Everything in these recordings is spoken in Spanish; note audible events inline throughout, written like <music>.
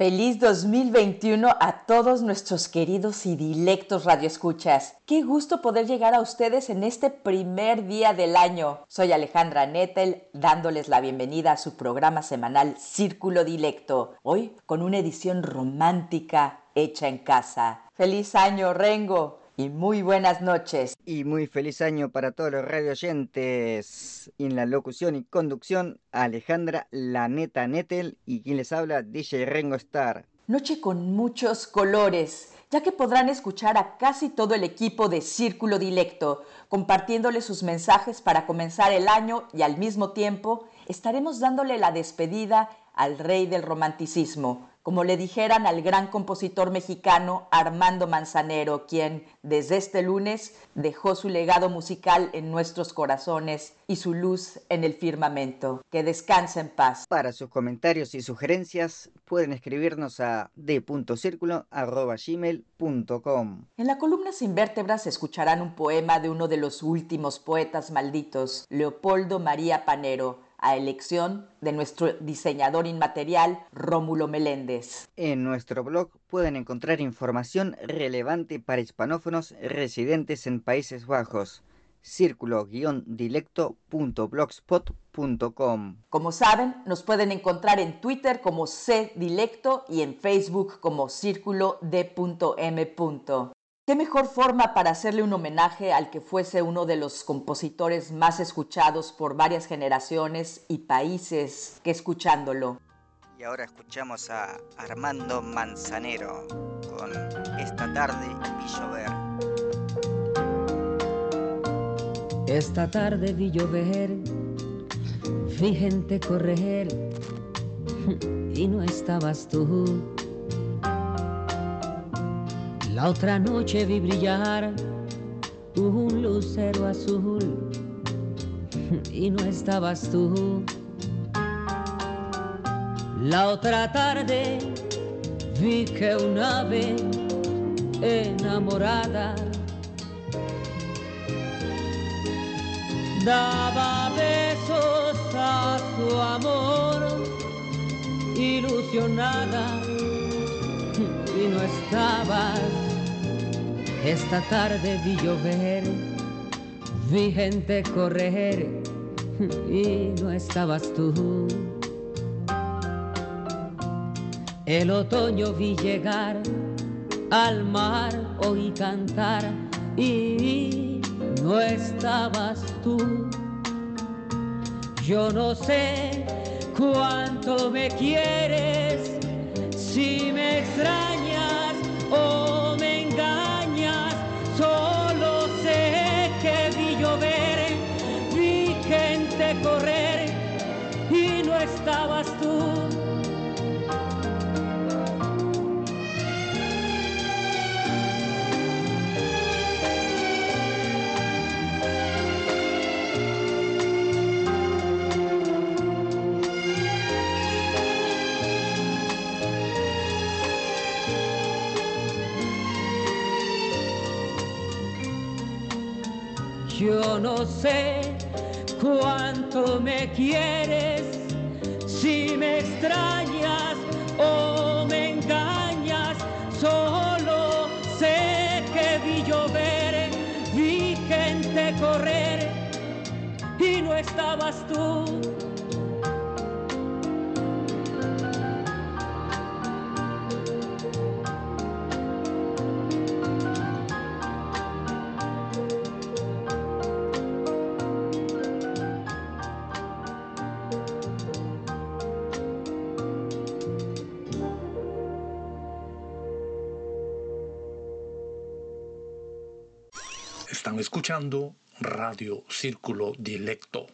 Feliz 2021 a todos nuestros queridos y dilectos radioescuchas. Qué gusto poder llegar a ustedes en este primer día del año. Soy Alejandra Nettel, dándoles la bienvenida a su programa semanal Círculo Dilecto. Hoy con una edición romántica hecha en casa. Feliz año, Rengo y muy buenas noches. Y muy feliz año para todos los radio oyentes. En la locución y conducción, Alejandra Laneta Nettel y quien les habla, DJ Rengo Star. Noche con muchos colores, ya que podrán escuchar a casi todo el equipo de Círculo Dilecto, compartiéndole sus mensajes para comenzar el año y al mismo tiempo estaremos dándole la despedida al rey del romanticismo, como le dijeran al gran compositor mexicano Armando Manzanero, quien desde este lunes dejó su legado musical en nuestros corazones y su luz en el firmamento. Que descanse en paz. Para sus comentarios y sugerencias pueden escribirnos a d.circulo.gmail.com En la columna Sin Vértebras escucharán un poema de uno de los últimos poetas malditos, Leopoldo María Panero, a elección de nuestro diseñador inmaterial Rómulo Meléndez. En nuestro blog pueden encontrar información relevante para hispanófonos residentes en Países Bajos círculo-dilecto.blogspot.com. Como saben, nos pueden encontrar en Twitter como C Dilecto y en Facebook como Círculo D.M. ¿Qué mejor forma para hacerle un homenaje al que fuese uno de los compositores más escuchados por varias generaciones y países que escuchándolo? Y ahora escuchamos a Armando Manzanero con Esta tarde vi llover. Esta tarde vi llover, vi gente correr <laughs> y no estabas tú la otra noche vi brillar un lucero azul <laughs> y no estabas tú. La otra tarde vi que un ave enamorada daba besos a su amor ilusionada <laughs> y no estabas esta tarde vi llover, vi gente correr y no estabas tú. El otoño vi llegar, al mar oí cantar y no estabas tú. Yo no sé cuánto me quieres, si me extrañas o Yo no sé cuánto me quieres, estabas escuchando Radio Círculo Dilecto.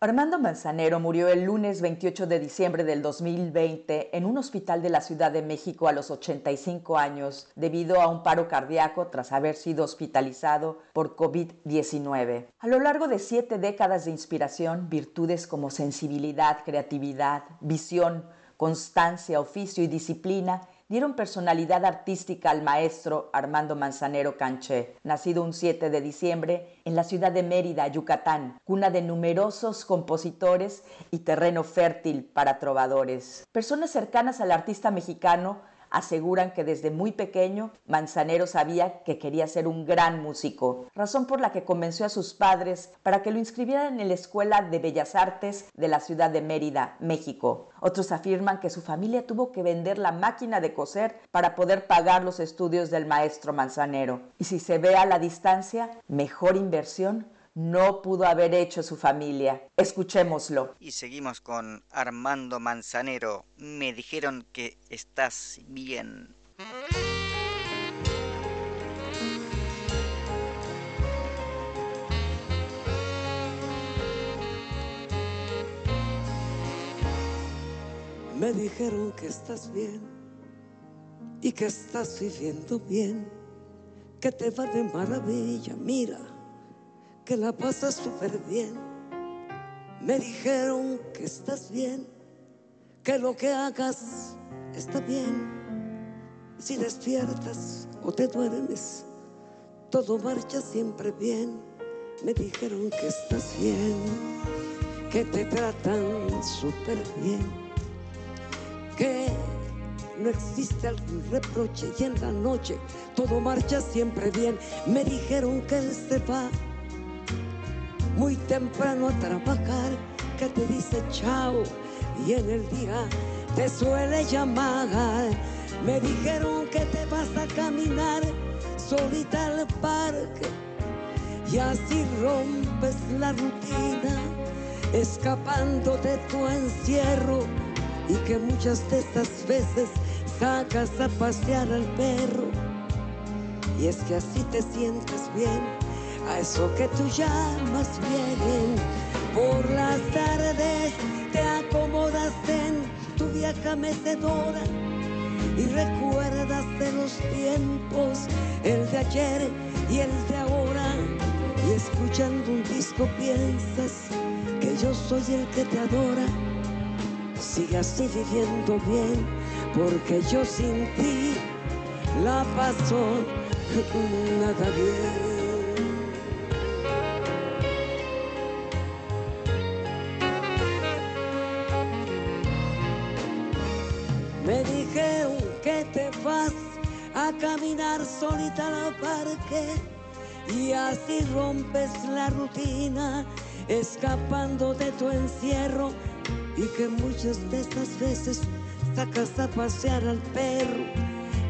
Armando Manzanero murió el lunes 28 de diciembre del 2020 en un hospital de la Ciudad de México a los 85 años debido a un paro cardíaco tras haber sido hospitalizado por COVID-19. A lo largo de siete décadas de inspiración, virtudes como sensibilidad, creatividad, visión, constancia, oficio y disciplina dieron personalidad artística al maestro Armando Manzanero Canché, nacido un 7 de diciembre en la ciudad de Mérida, Yucatán, cuna de numerosos compositores y terreno fértil para trovadores. Personas cercanas al artista mexicano aseguran que desde muy pequeño Manzanero sabía que quería ser un gran músico, razón por la que convenció a sus padres para que lo inscribieran en la Escuela de Bellas Artes de la ciudad de Mérida, México. Otros afirman que su familia tuvo que vender la máquina de coser para poder pagar los estudios del maestro Manzanero. Y si se ve a la distancia, mejor inversión no pudo haber hecho su familia. Escuchémoslo. Y seguimos con Armando Manzanero. Me dijeron que estás bien. Me dijeron que estás bien y que estás viviendo bien, que te va de maravilla, mira que la pasas súper bien. Me dijeron que estás bien, que lo que hagas está bien. Si despiertas o te duermes, todo marcha siempre bien. Me dijeron que estás bien, que te tratan súper bien, que no existe algún reproche y en la noche todo marcha siempre bien. Me dijeron que él se va muy temprano a trabajar, que te dice chao y en el día te suele llamar. Me dijeron que te vas a caminar solita al parque y así rompes la rutina, escapando de tu encierro y que muchas de estas veces sacas a pasear al perro. Y es que así te sientes bien a eso que tú llamas bien. Por las tardes te acomodas en tu vieja mecedora y recuerdas de los tiempos, el de ayer y el de ahora. Y escuchando un disco piensas que yo soy el que te adora. Sigue así viviendo bien, porque yo sin ti la paso nada bien. Caminar solita al parque y así rompes la rutina escapando de tu encierro y que muchas de estas veces sacas a pasear al perro.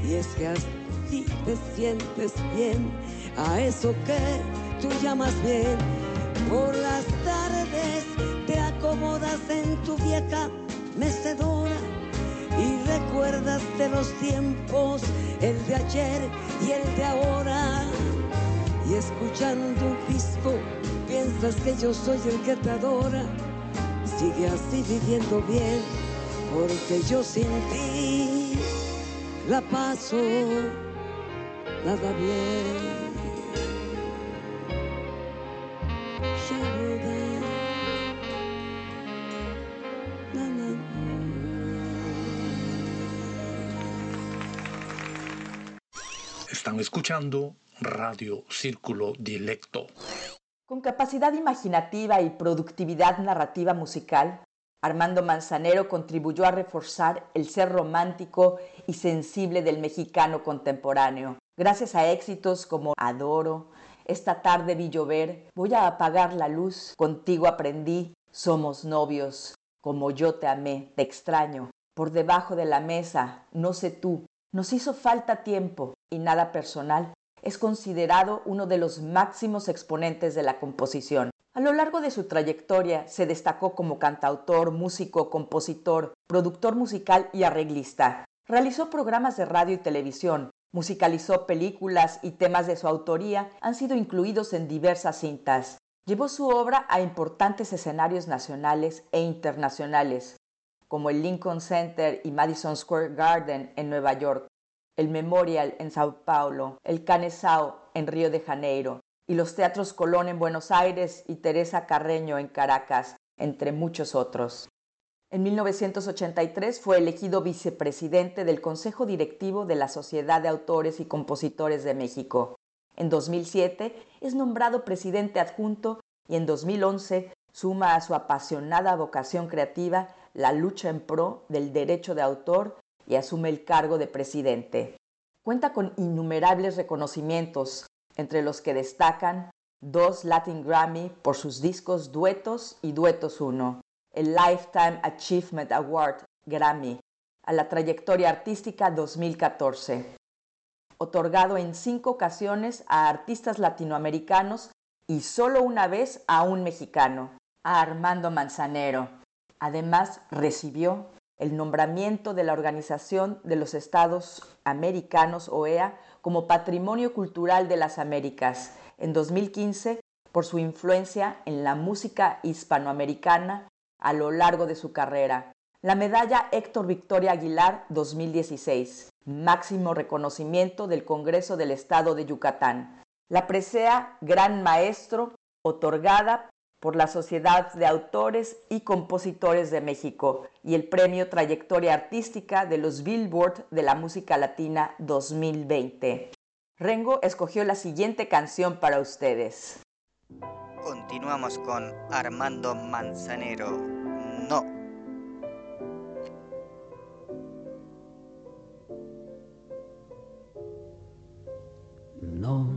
Y es que así te sientes bien a eso que tú llamas bien. Por las tardes te acomodas en tu vieja mecedora y recuerdas de los tiempos, el de ayer y el de ahora. Y escuchando un disco, piensas que yo soy el que te adora. Sigue así viviendo bien, porque yo sin ti la paso nada bien. Están escuchando Radio Círculo Dilecto. Con capacidad imaginativa y productividad narrativa musical, Armando Manzanero contribuyó a reforzar el ser romántico y sensible del mexicano contemporáneo. Gracias a éxitos como Adoro, Esta tarde vi llover, Voy a apagar la luz, Contigo aprendí, Somos novios, Como yo te amé, te extraño, Por debajo de la mesa, No sé tú, nos hizo falta tiempo y nada personal. Es considerado uno de los máximos exponentes de la composición. A lo largo de su trayectoria se destacó como cantautor, músico, compositor, productor musical y arreglista. Realizó programas de radio y televisión, musicalizó películas y temas de su autoría han sido incluidos en diversas cintas. Llevó su obra a importantes escenarios nacionales e internacionales, como el Lincoln Center y Madison Square Garden en Nueva York, el Memorial en Sao Paulo, el Canesao en Río de Janeiro y los Teatros Colón en Buenos Aires y Teresa Carreño en Caracas, entre muchos otros. En 1983 fue elegido vicepresidente del Consejo Directivo de la Sociedad de Autores y Compositores de México. En 2007 es nombrado presidente adjunto y en 2011 suma a su apasionada vocación creativa la lucha en pro del derecho de autor y asume el cargo de presidente. Cuenta con innumerables reconocimientos, entre los que destacan dos Latin Grammy por sus discos Duetos y Duetos 1, el Lifetime Achievement Award Grammy a la trayectoria artística 2014, otorgado en cinco ocasiones a artistas latinoamericanos y solo una vez a un mexicano, a Armando Manzanero. Además, recibió el nombramiento de la Organización de los Estados Americanos, OEA, como Patrimonio Cultural de las Américas en 2015 por su influencia en la música hispanoamericana a lo largo de su carrera. La medalla Héctor Victoria Aguilar 2016, máximo reconocimiento del Congreso del Estado de Yucatán. La presea Gran Maestro, otorgada por la Sociedad de Autores y Compositores de México y el Premio Trayectoria Artística de los Billboard de la Música Latina 2020. Rengo escogió la siguiente canción para ustedes. Continuamos con Armando Manzanero. No. No,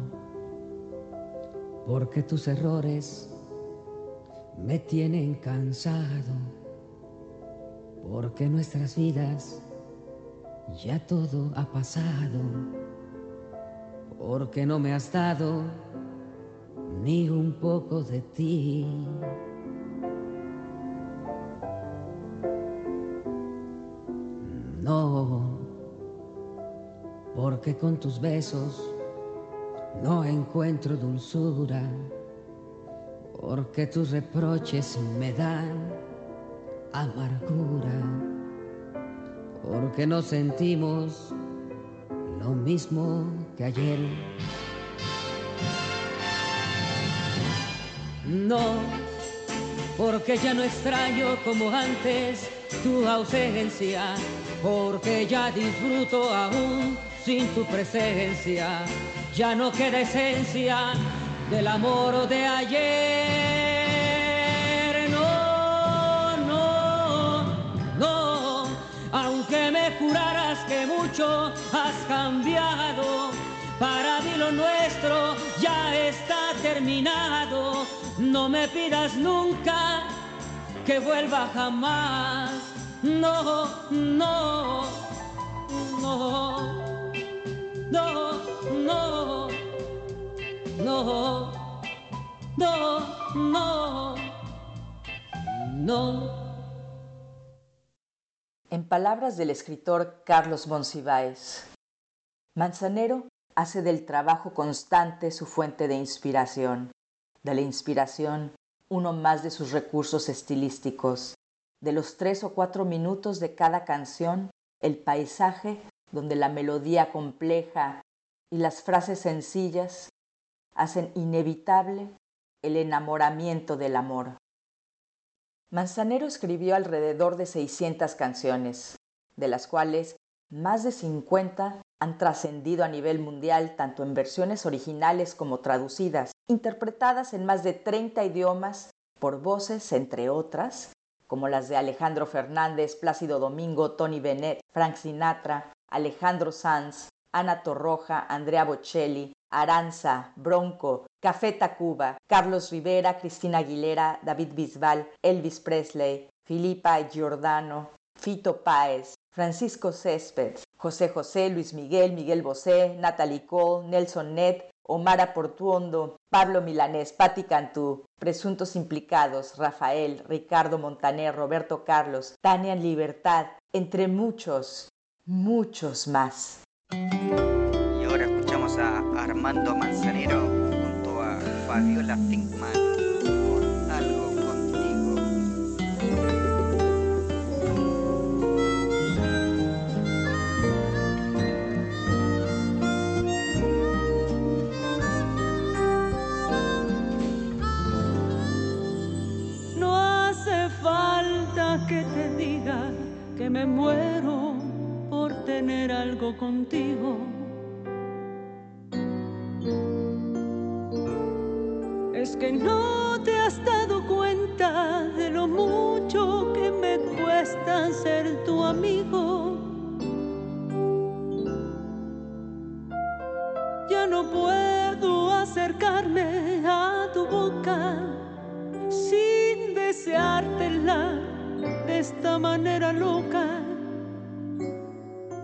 porque tus errores me tienen cansado, porque nuestras vidas ya todo ha pasado, porque no me has dado ni un poco de ti. No, porque con tus besos no encuentro dulzura, porque tus reproches me dan amargura, porque no sentimos lo mismo que ayer. No, porque ya no extraño como antes tu ausencia, porque ya disfruto aún sin tu presencia, ya no queda esencia del amor de ayer. No, no, no, aunque me juraras que mucho has cambiado, para mí lo nuestro ya está terminado no me pidas nunca que vuelva jamás. No, no, no, no, no, no, no, no, no. En palabras del escritor Carlos Monsiváis, Manzanero hace del trabajo constante su fuente de inspiración de la inspiración, uno más de sus recursos estilísticos, de los tres o cuatro minutos de cada canción, el paisaje donde la melodía compleja y las frases sencillas hacen inevitable el enamoramiento del amor. Manzanero escribió alrededor de 600 canciones, de las cuales más de 50 han trascendido a nivel mundial tanto en versiones originales como traducidas, interpretadas en más de 30 idiomas por voces, entre otras, como las de Alejandro Fernández, Plácido Domingo, Tony Bennett, Frank Sinatra, Alejandro Sanz, Ana Torroja, Andrea Bocelli, Aranza, Bronco, Café Tacuba, Carlos Rivera, Cristina Aguilera, David Bisbal, Elvis Presley, Filipa Giordano, Fito Páez, Francisco Césped, José José, Luis Miguel, Miguel Bosé, Natalie Cole, Nelson Ned, Omar Portuondo, Pablo Milanés, Patti Cantú, presuntos implicados, Rafael, Ricardo Montaner, Roberto Carlos, Tania Libertad, entre muchos, muchos más. Armando Manzanero junto a Fabiola Finkman con algo contigo. No hace falta que te diga que me muero por tener algo contigo es que no te has dado cuenta de lo mucho que me cuesta ser tu amigo. Ya no puedo acercarme a tu boca sin deseártela de esta manera loca.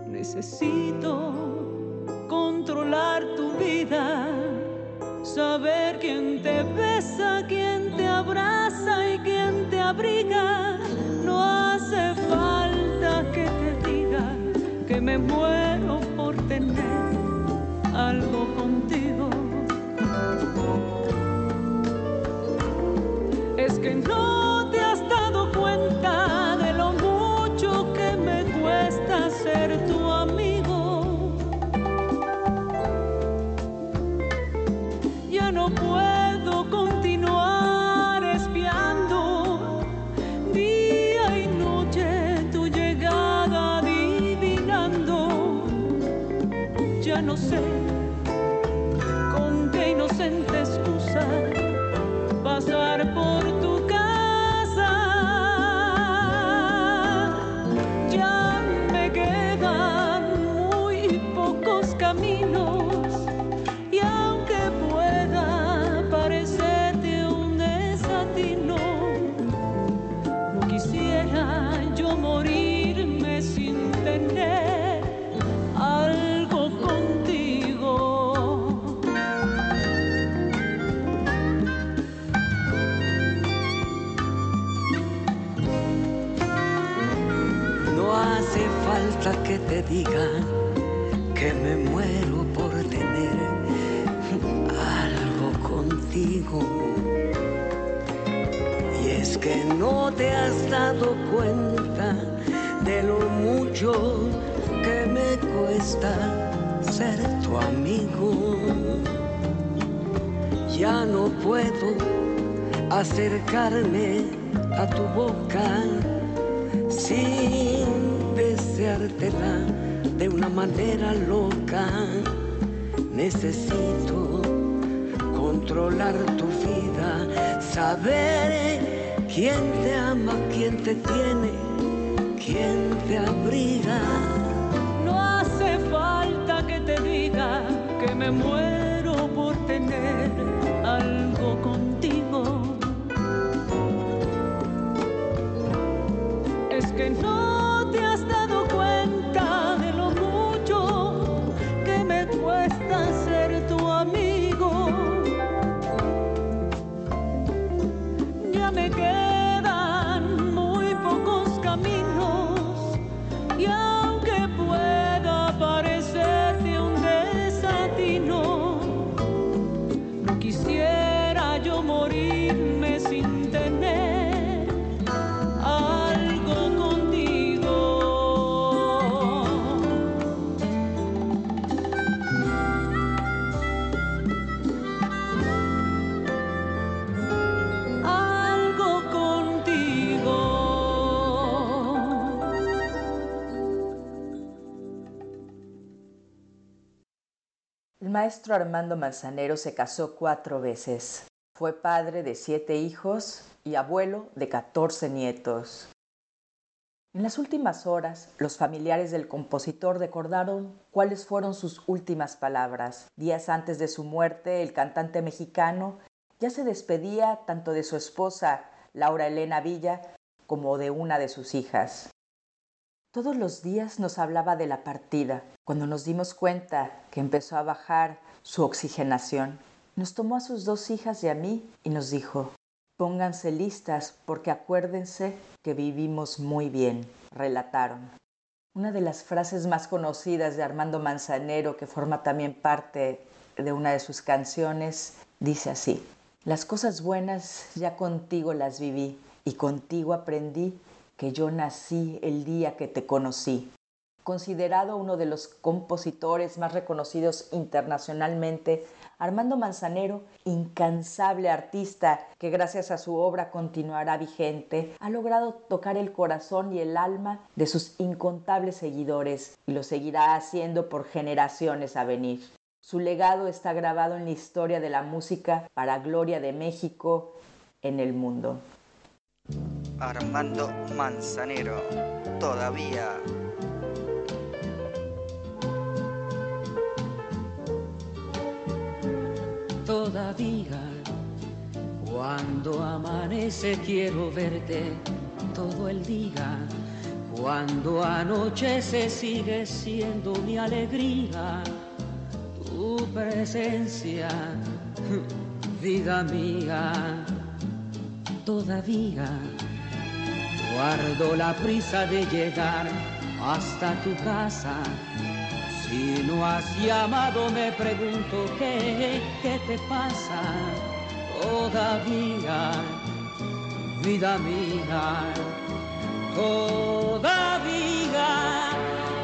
Necesito controlar tu vida, saber quién te besa, quién te abraza y quién te abriga. No hace falta que te diga que me muero por tener algo contigo. Es que no maestro Armando Manzanero se casó cuatro veces. Fue padre de siete hijos y abuelo de 14 nietos. En las últimas horas, los familiares del compositor recordaron cuáles fueron sus últimas palabras. Días antes de su muerte, el cantante mexicano ya se despedía tanto de su esposa, Laura Elena Villa, como de una de sus hijas. Todos los días nos hablaba de la partida. Cuando nos dimos cuenta que empezó a bajar su oxigenación, nos tomó a sus dos hijas y a mí y nos dijo, pónganse listas porque acuérdense que vivimos muy bien, relataron. Una de las frases más conocidas de Armando Manzanero, que forma también parte de una de sus canciones, dice así, las cosas buenas ya contigo las viví y contigo aprendí que yo nací el día que te conocí. Considerado uno de los compositores más reconocidos internacionalmente, Armando Manzanero, incansable artista que gracias a su obra continuará vigente, ha logrado tocar el corazón y el alma de sus incontables seguidores y lo seguirá haciendo por generaciones a venir. Su legado está grabado en la historia de la música para gloria de México en el mundo. Armando Manzanero, todavía todavía. Cuando amanece quiero verte todo el día. Cuando anochece sigue siendo mi alegría. Tu presencia, <laughs> vida mía, todavía. Guardo la prisa de llegar hasta tu casa. Si no has llamado me pregunto qué, qué te pasa. Todavía, vida mía, todavía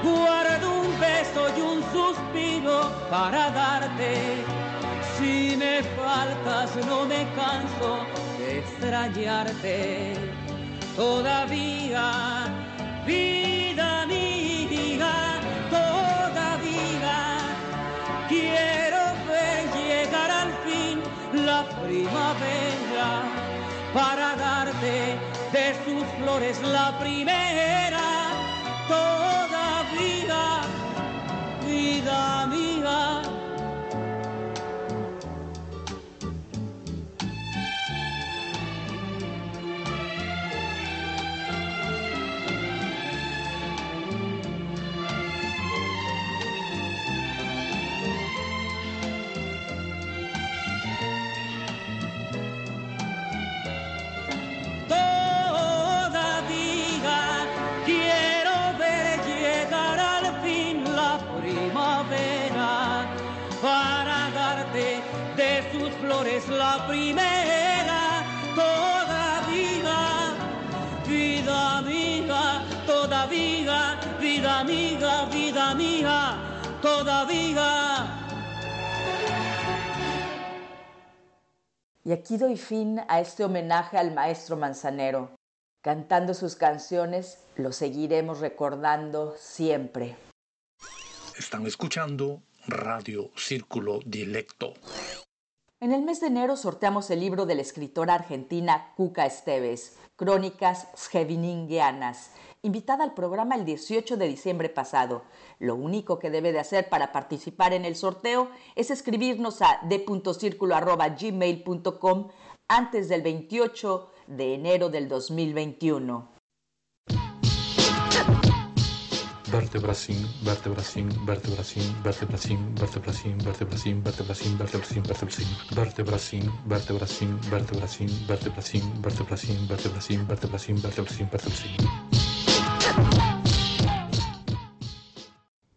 guardo un beso y un suspiro para darte. Si me faltas no me canso de extrañarte todavía, vida mía Quiero ver llegar al fin la primavera para darte de sus flores la primera. Todavía, vida mía aquí doy fin a este homenaje al maestro Manzanero. Cantando sus canciones, lo seguiremos recordando siempre. Están escuchando Radio Círculo Directo. En el mes de enero sorteamos el libro de la escritora argentina Cuca Esteves, Crónicas Scheveningianas, invitada al programa el 18 de diciembre pasado. Lo único que debe de hacer para participar en el sorteo es escribirnos a d.circulo.gmail.com antes del 28 de enero del 2021.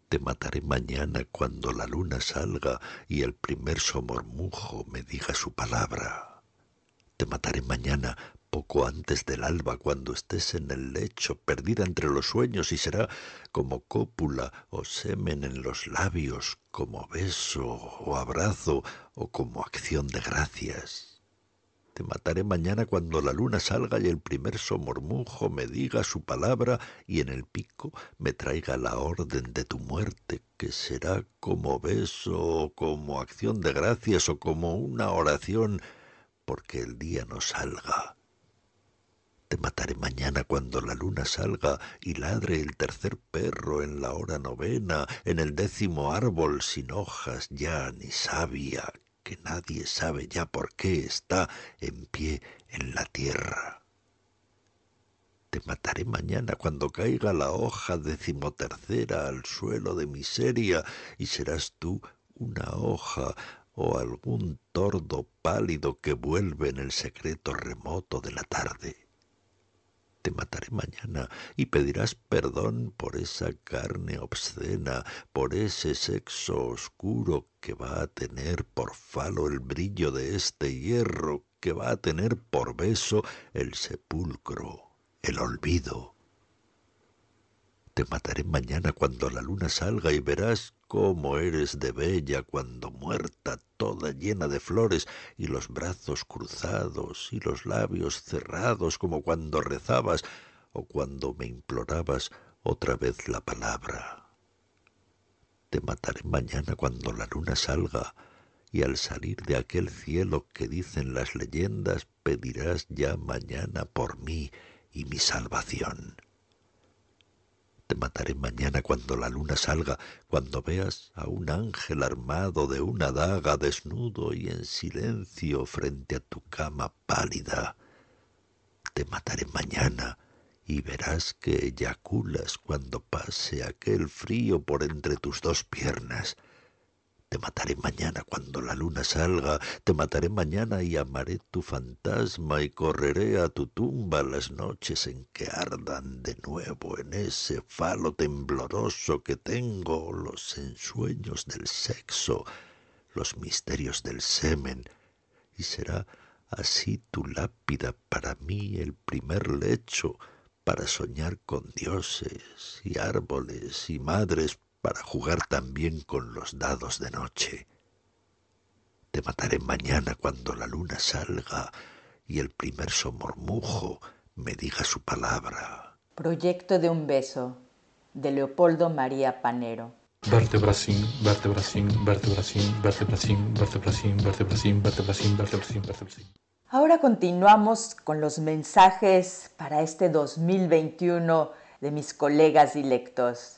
Te mataré mañana cuando la luna salga y el primer somormujo me diga su palabra. Te mataré mañana poco antes del alba, cuando estés en el lecho, perdida entre los sueños, y será como cópula o semen en los labios, como beso o abrazo, o como acción de gracias. Te mataré mañana cuando la luna salga y el primer somormujo me diga su palabra y en el pico me traiga la orden de tu muerte, que será como beso o como acción de gracias o como una oración, porque el día no salga. Te mataré mañana cuando la luna salga y ladre el tercer perro en la hora novena, en el décimo árbol sin hojas ya ni savia, que nadie sabe ya por qué está en pie en la tierra. Te mataré mañana cuando caiga la hoja decimotercera al suelo de miseria y serás tú una hoja o algún tordo pálido que vuelve en el secreto remoto de la tarde te mataré mañana y pedirás perdón por esa carne obscena, por ese sexo oscuro que va a tener por falo el brillo de este hierro, que va a tener por beso el sepulcro, el olvido Te mataré mañana cuando la luna salga y verás cómo eres de bella cuando muerta, toda llena de flores, y los brazos cruzados y los labios cerrados como cuando rezabas o cuando me implorabas otra vez la palabra. Te mataré mañana cuando la luna salga y al salir de aquel cielo que dicen las leyendas pedirás ya mañana por mí y mi salvación. Te mataré mañana cuando la luna salga, cuando veas a un ángel armado de una daga desnudo y en silencio frente a tu cama pálida. Te mataré mañana y verás que eyaculas cuando pase aquel frío por entre tus dos piernas te mataré mañana cuando la luna salga, te mataré mañana y amaré tu fantasma y correré a tu tumba las noches en que ardan de nuevo en ese falo tembloroso que tengo los ensueños del sexo, los misterios del semen, y será así tu lápida para mí el primer lecho para soñar con dioses y árboles y madres para jugar también con los dados de noche. Te mataré mañana cuando la luna salga y el primer somormujo me diga su palabra. Proyecto de un beso de Leopoldo María Panero. Vertebracín, vertebracín, vertebracín, vertebracín, vertebracín, vertebracín, vertebracín, vertebracín, vertebracín. Ahora continuamos con los mensajes para este 2021 de mis colegas dilectos.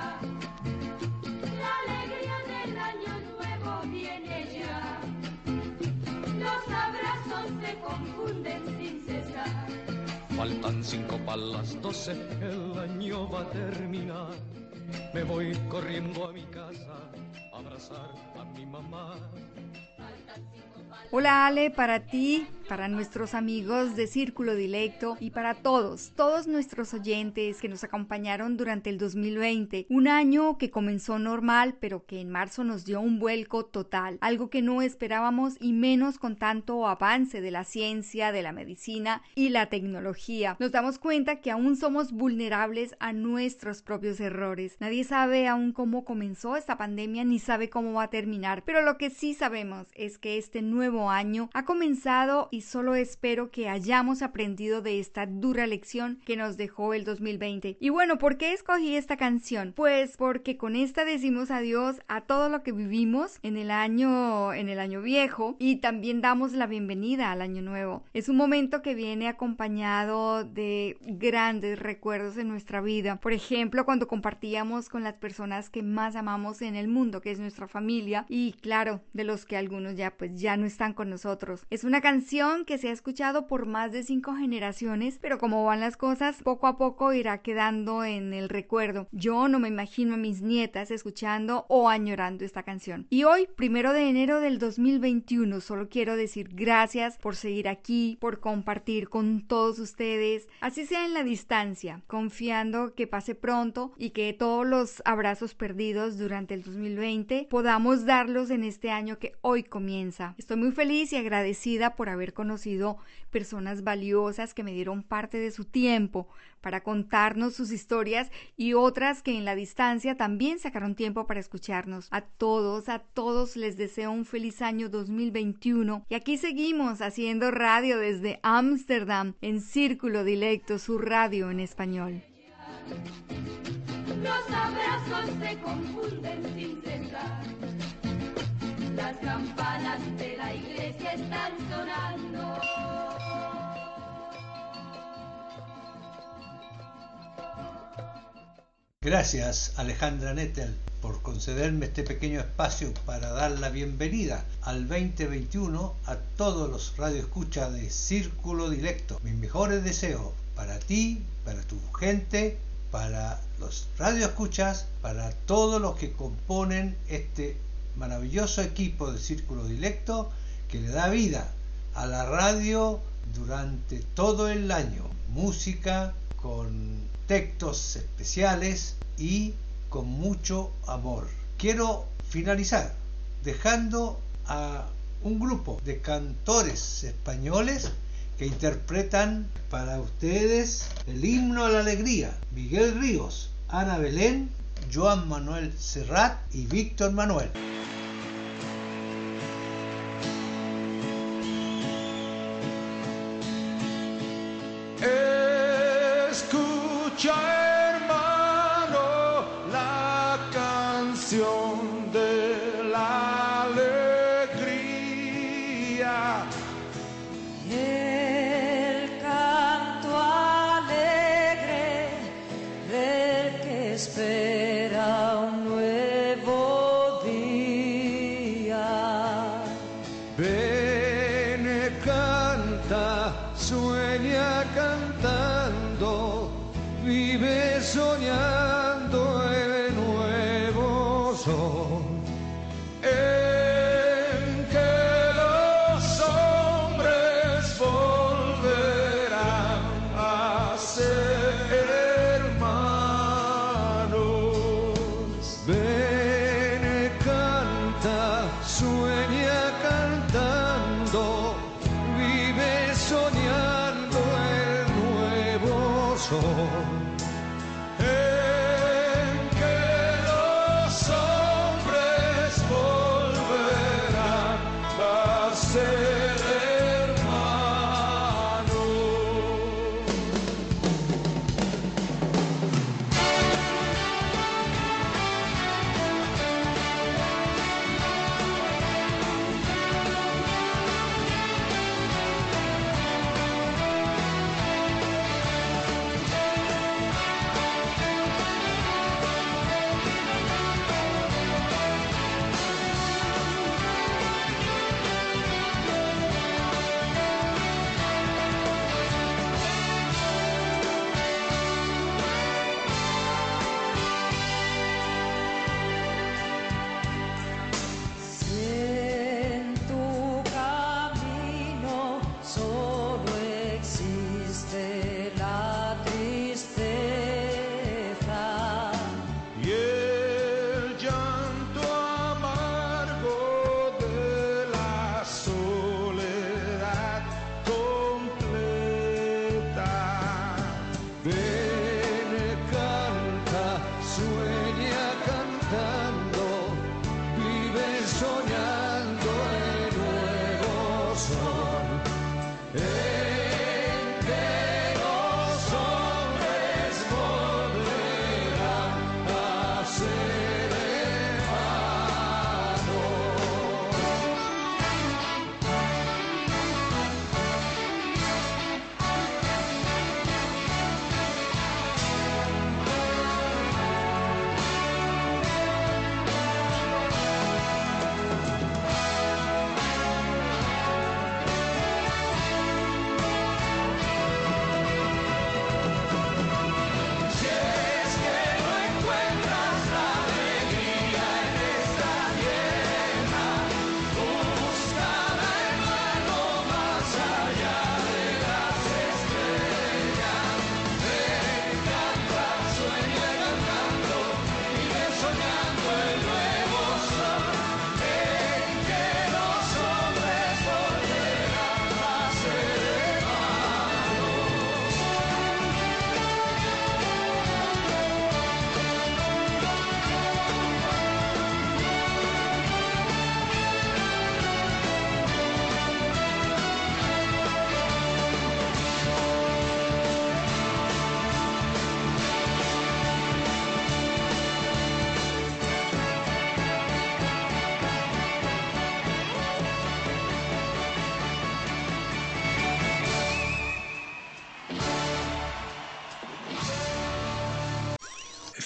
Faltan cinco para las doce, el año va a terminar. Me voy corriendo a mi casa a abrazar a mi mamá. Hola Ale, para ti, para nuestros amigos de Círculo Dilecto y para todos, todos nuestros oyentes que nos acompañaron durante el 2020, un año que comenzó normal pero que en marzo nos dio un vuelco total, algo que no esperábamos y menos con tanto avance de la ciencia, de la medicina y la tecnología. Nos damos cuenta que aún somos vulnerables a nuestros propios errores. Nadie sabe aún cómo comenzó esta pandemia ni sabe cómo va a terminar, pero lo que sí sabemos es que este nuevo año ha comenzado y solo espero que hayamos aprendido de esta dura lección que nos dejó el 2020. Y bueno, ¿por qué escogí esta canción? Pues porque con esta decimos adiós a todo lo que vivimos en el año en el año viejo y también damos la bienvenida al año nuevo. Es un momento que viene acompañado de grandes recuerdos en nuestra vida. Por ejemplo, cuando compartíamos con las personas que más amamos en el mundo, que es nuestra familia y claro, de los que algunos ya pues ya no están con nosotros. Es una canción que se ha escuchado por más de cinco generaciones, pero como van las cosas, poco a poco irá quedando en el recuerdo. Yo no me imagino a mis nietas escuchando o añorando esta canción. Y hoy, primero de enero del 2021, solo quiero decir gracias por seguir aquí, por compartir con todos ustedes, así sea en la distancia, confiando que pase pronto y que todos los abrazos perdidos durante el 2020 podamos darlos en este año que hoy comienza. Estoy muy feliz y agradecida por haber conocido personas valiosas que me dieron parte de su tiempo para contarnos sus historias y otras que en la distancia también sacaron tiempo para escucharnos. A todos, a todos les deseo un feliz año 2021 y aquí seguimos haciendo radio desde Ámsterdam en Círculo Dilecto, su radio en español. Los abrazos se confunden sin. Las campanas de la iglesia están sonando. Gracias Alejandra Nettel por concederme este pequeño espacio para dar la bienvenida al 2021 a todos los radioescuchas de Círculo Directo. Mis mejores deseos para ti, para tu gente, para los radioescuchas, para todos los que componen este maravilloso equipo de Círculo Directo que le da vida a la radio durante todo el año. Música con textos especiales y con mucho amor. Quiero finalizar dejando a un grupo de cantores españoles que interpretan para ustedes el himno a la alegría. Miguel Ríos, Ana Belén, Joan Manuel Serrat y Víctor Manuel.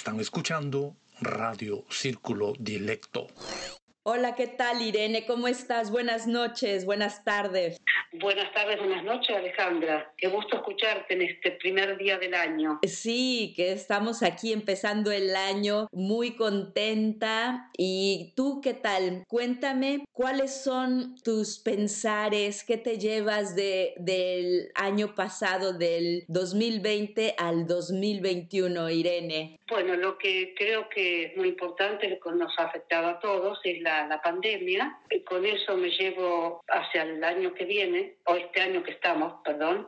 Están escuchando Radio Círculo Dilecto. Hola, ¿qué tal Irene? ¿Cómo estás? Buenas noches, buenas tardes. Buenas tardes, buenas noches Alejandra. Qué gusto escucharte en este primer día del año. Sí, que estamos aquí empezando el año muy contenta. ¿Y tú qué tal? Cuéntame cuáles son tus pensares, qué te llevas de, del año pasado, del 2020 al 2021, Irene. Bueno, lo que creo que es muy importante, lo que nos ha afectado a todos, es la la, pandemia. Y con eso me llevo hacia el año que viene, o este año que estamos, perdón,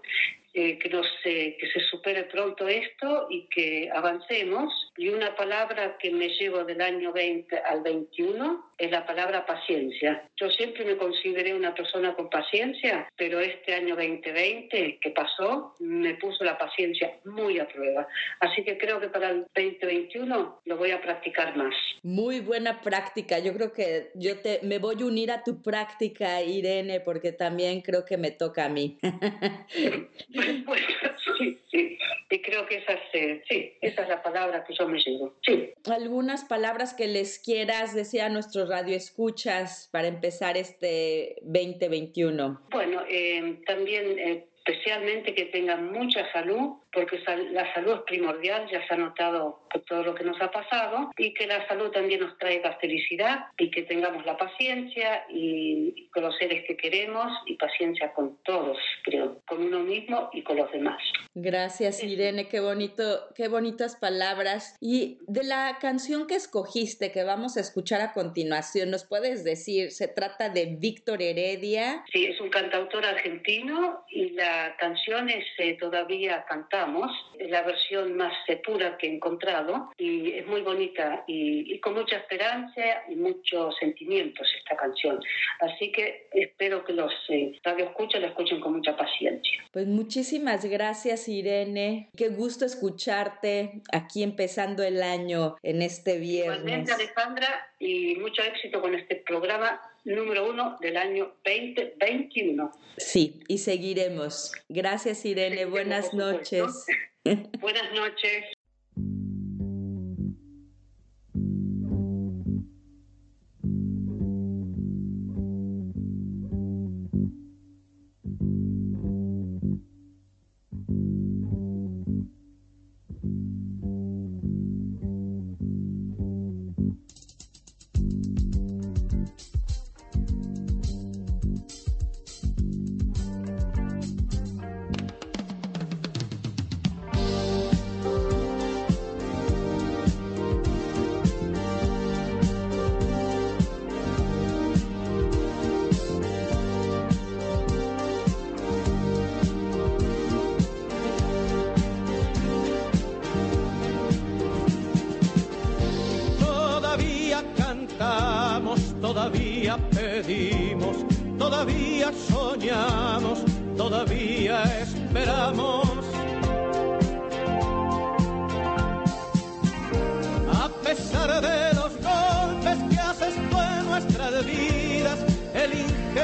eh, que, que se supere pronto esto y que avancemos. Y una palabra que me llevo del año 20 al 21 es la palabra paciencia. Yo siempre me consideré una persona con paciencia, pero este año 2020 que pasó me puso la paciencia muy a prueba. Así que creo que para el 2021 lo voy a practicar más. Muy buena práctica. Yo creo que yo te me voy a unir a tu práctica, Irene, porque también creo que me toca a mí. <laughs> Sí, sí. Y creo que esa es, sí, esa es la palabra que yo me llevo. Sí. Algunas palabras que les quieras decir a nuestros radioescuchas para empezar este 2021. Bueno, eh, también eh, especialmente que tengan mucha salud, porque la salud es primordial, ya se ha notado por todo lo que nos ha pasado, y que la salud también nos traiga felicidad y que tengamos la paciencia y, con los seres que queremos y paciencia con todos, creo, con uno mismo y con los demás. Gracias Irene, qué bonito, qué bonitas palabras. Y de la canción que escogiste, que vamos a escuchar a continuación, ¿nos puedes decir? Se trata de Víctor Heredia. Sí, es un cantautor argentino y la canciones eh, todavía cantamos, la versión más pura que he encontrado y es muy bonita y, con mucha esperanza y muchos sentimientos esta canción. Así que espero que los eh, escuchen la escuchen con mucha paciencia. Pues muchísimas gracias Irene, qué gusto escucharte aquí empezando el año en este viernes. Igualmente Alejandra y mucho éxito con este programa número uno del año 2021. Sí, y seguiremos. Gracias, Irene. <laughs> Buenas noches. Buenas noches.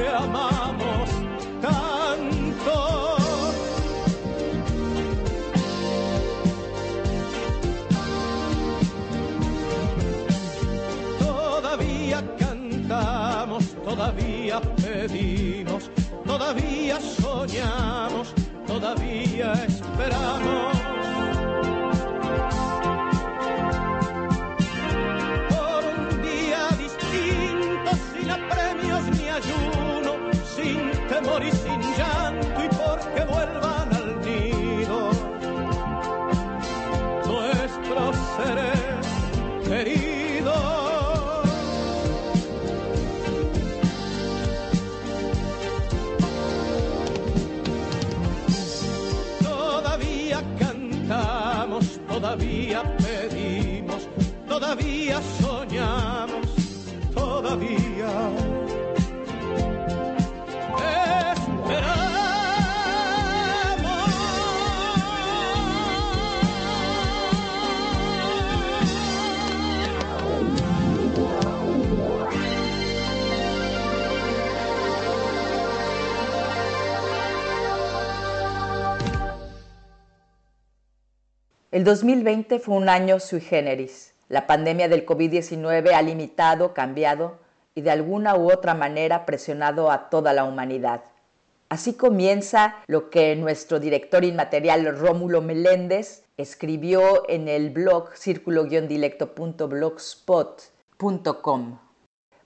que amamos tanto. Todavía cantamos, todavía pedimos, todavía soñamos, todavía esperamos. Llanto, y El 2020 fue un año sui generis. La pandemia del COVID-19 ha limitado, cambiado y de alguna u otra manera presionado a toda la humanidad. Así comienza lo que nuestro director inmaterial Rómulo Meléndez escribió en el blog círculo-dilecto.blogspot.com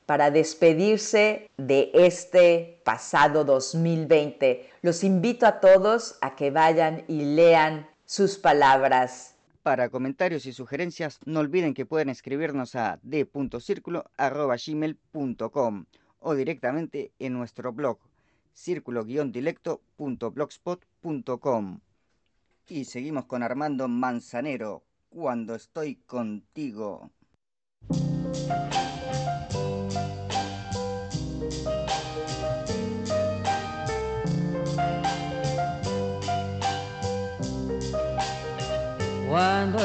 para despedirse de este pasado 2020. Los invito a todos a que vayan y lean sus palabras. Para comentarios y sugerencias, no olviden que pueden escribirnos a d.circulo.gmail.com o directamente en nuestro blog círculo-dilecto.blogspot.com. Y seguimos con Armando Manzanero, Cuando estoy contigo.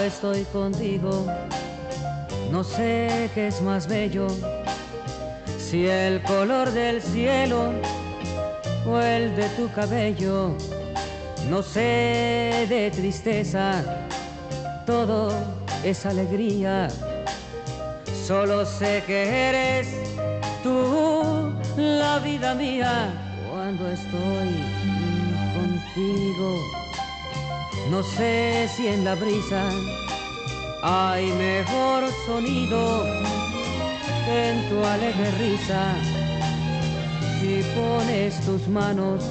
Estoy contigo, no sé qué es más bello, si el color del cielo o el de tu cabello. No sé de tristeza, todo es alegría. Solo sé que eres tú la vida mía cuando estoy contigo. No sé si en la brisa hay mejor sonido que en tu alegre risa. Si pones tus manos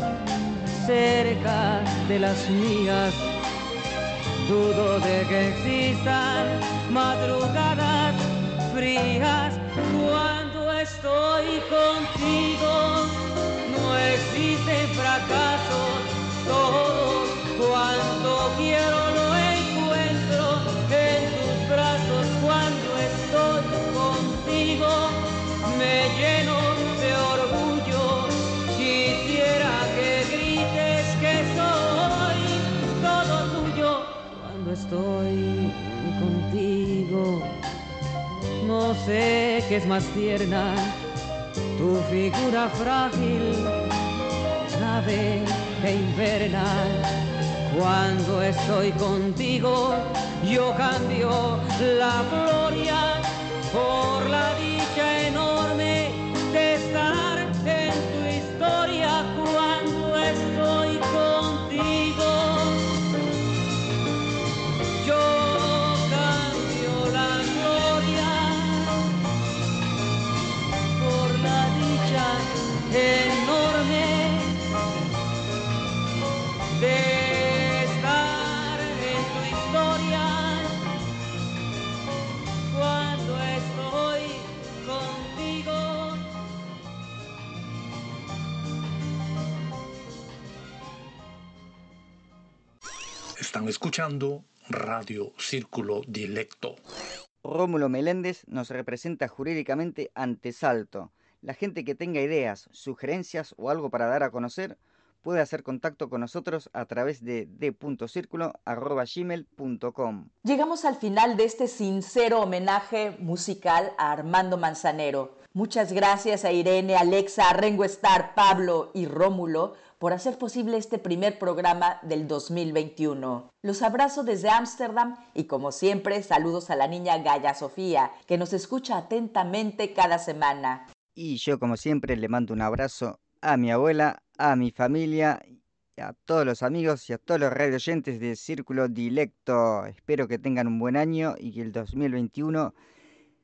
cerca de las mías, dudo de que existan madrugadas frías cuando estoy contigo. No existen fracasos, todos cuando quiero lo encuentro en tus brazos cuando estoy contigo. Me lleno de orgullo, quisiera que grites que soy todo tuyo cuando estoy contigo. No sé qué es más tierna, tu figura frágil, nave que inverna cuando estoy contigo, yo cambio la gloria por la dicha escuchando Radio Círculo Dilecto. Rómulo Meléndez nos representa jurídicamente ante Salto. La gente que tenga ideas, sugerencias o algo para dar a conocer puede hacer contacto con nosotros a través de d.circulo.gmail.com. Llegamos al final de este sincero homenaje musical a Armando Manzanero. Muchas gracias a Irene, Alexa, Rengo Star, Pablo y Rómulo por hacer posible este primer programa del 2021. Los abrazo desde Ámsterdam y como siempre saludos a la niña Gaya Sofía, que nos escucha atentamente cada semana. Y yo como siempre le mando un abrazo a mi abuela, a mi familia, a todos los amigos y a todos los radio oyentes de Círculo Dilecto. Espero que tengan un buen año y que el 2021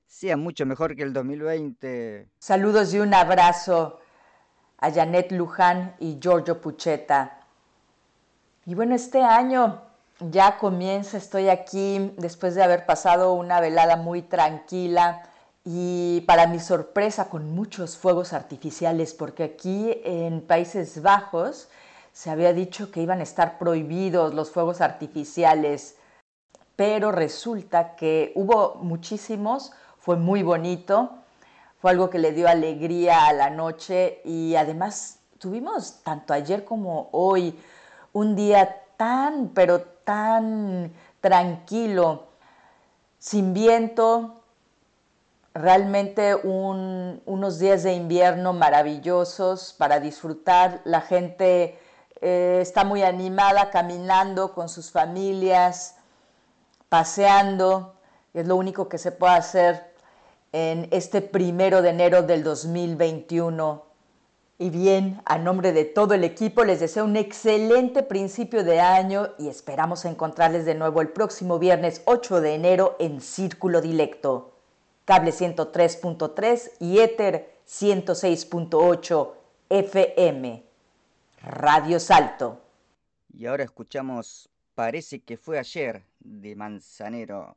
sea mucho mejor que el 2020. Saludos y un abrazo a Janet Luján y Giorgio Pucheta. Y bueno, este año ya comienza, estoy aquí después de haber pasado una velada muy tranquila y para mi sorpresa con muchos fuegos artificiales, porque aquí en Países Bajos se había dicho que iban a estar prohibidos los fuegos artificiales, pero resulta que hubo muchísimos, fue muy bonito fue algo que le dio alegría a la noche y además tuvimos tanto ayer como hoy un día tan, pero tan tranquilo, sin viento, realmente unos días de invierno maravillosos para disfrutar. La gente eh, está muy animada caminando con sus familias, paseando. Es lo único que se puede hacer en este primero de enero del 2021. Y bien, a nombre de todo el equipo les deseo un excelente principio de año y esperamos encontrarles de nuevo el próximo viernes 8 de enero en Círculo Dilecto. Cable 103.3 y Ether 106.8 FM. Radio Salto. Y ahora escuchamos Parece que fue ayer de Manzanero.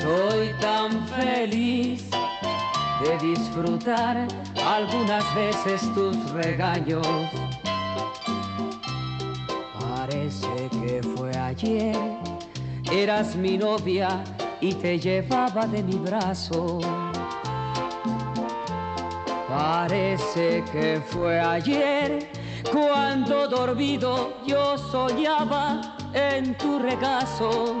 soy tan feliz de disfrutar algunas veces tus regaños. Parece que fue ayer, eras mi novia y te llevaba de mi brazo. Parece que fue ayer cuando dormido yo soñaba en tu regazo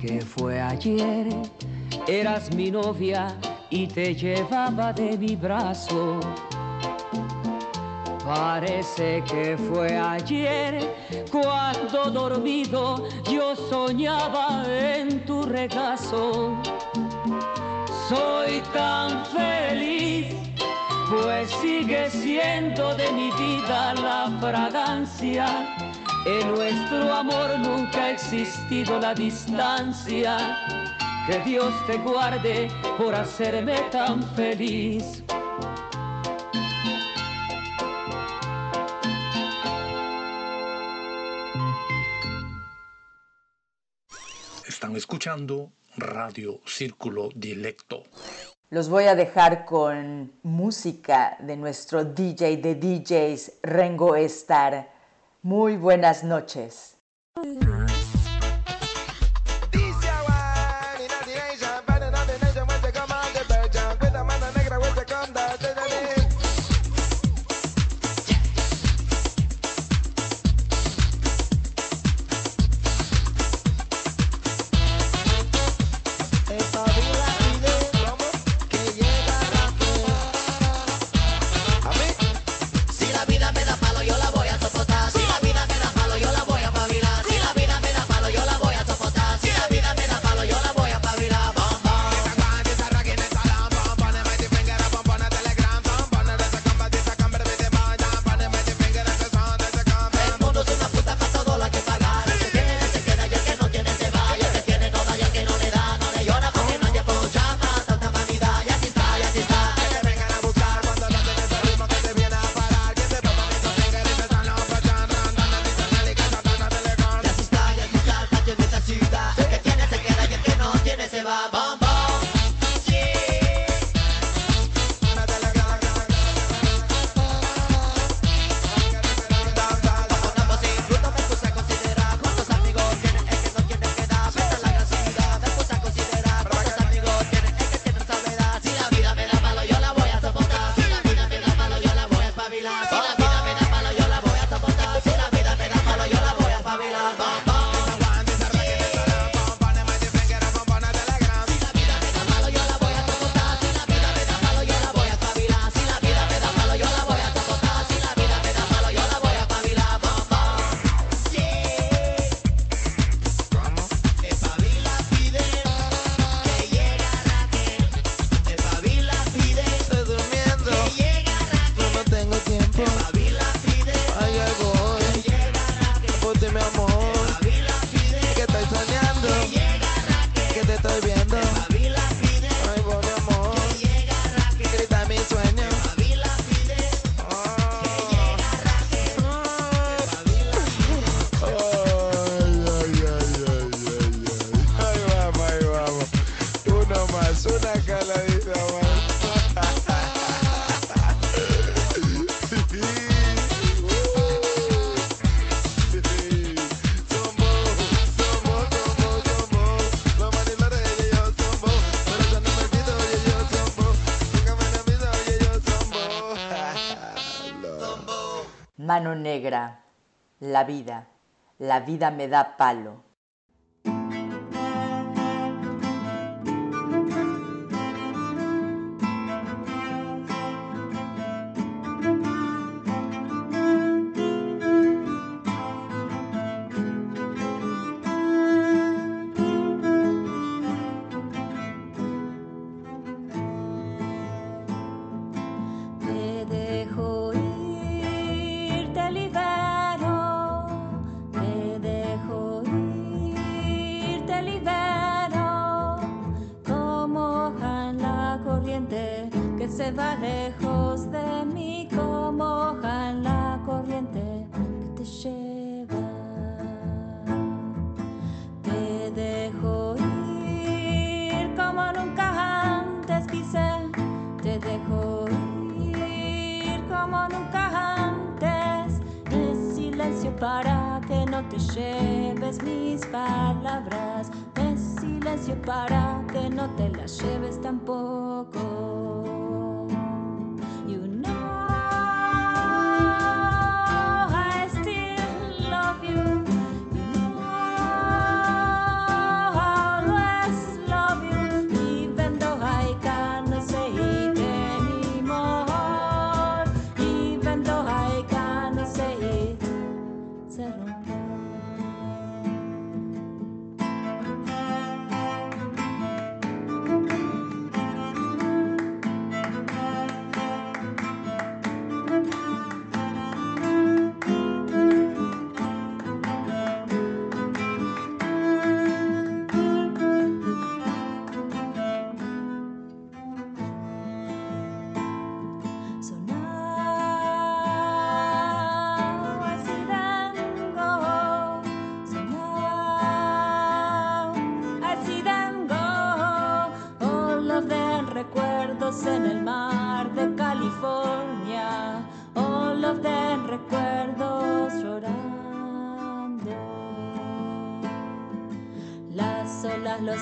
Que fue ayer, eras mi novia y te llevaba de mi brazo. Parece que fue ayer cuando dormido yo soñaba en tu regazo. Soy tan feliz, pues sigue siendo de mi vida la fragancia en nuestro amor nunca ha existido la distancia. Que Dios te guarde por hacerme tan feliz. Están escuchando Radio Círculo Dilecto. Los voy a dejar con música de nuestro DJ de DJs, Rengo Star. Muy buenas noches. negra, la vida, la vida me da palo.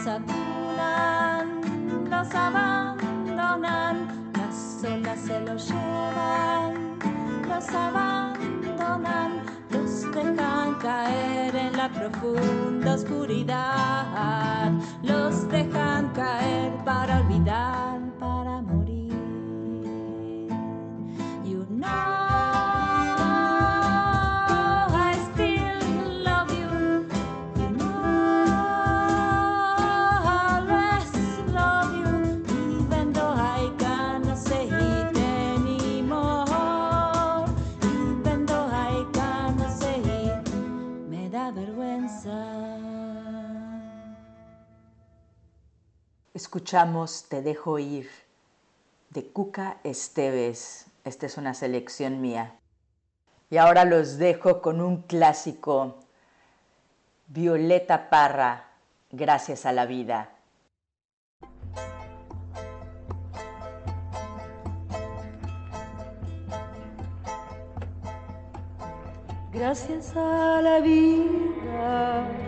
up Te dejo ir de Cuca Esteves. Esta es una selección mía. Y ahora los dejo con un clásico. Violeta Parra, Gracias a la vida. Gracias a la vida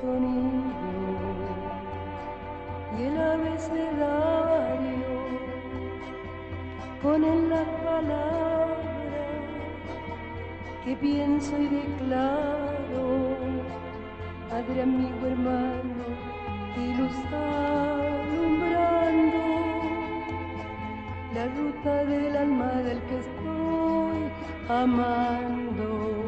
sonido y el abecedario él las palabras que pienso y declaro, Padre, amigo, hermano, y luz la ruta del alma del que estoy amando.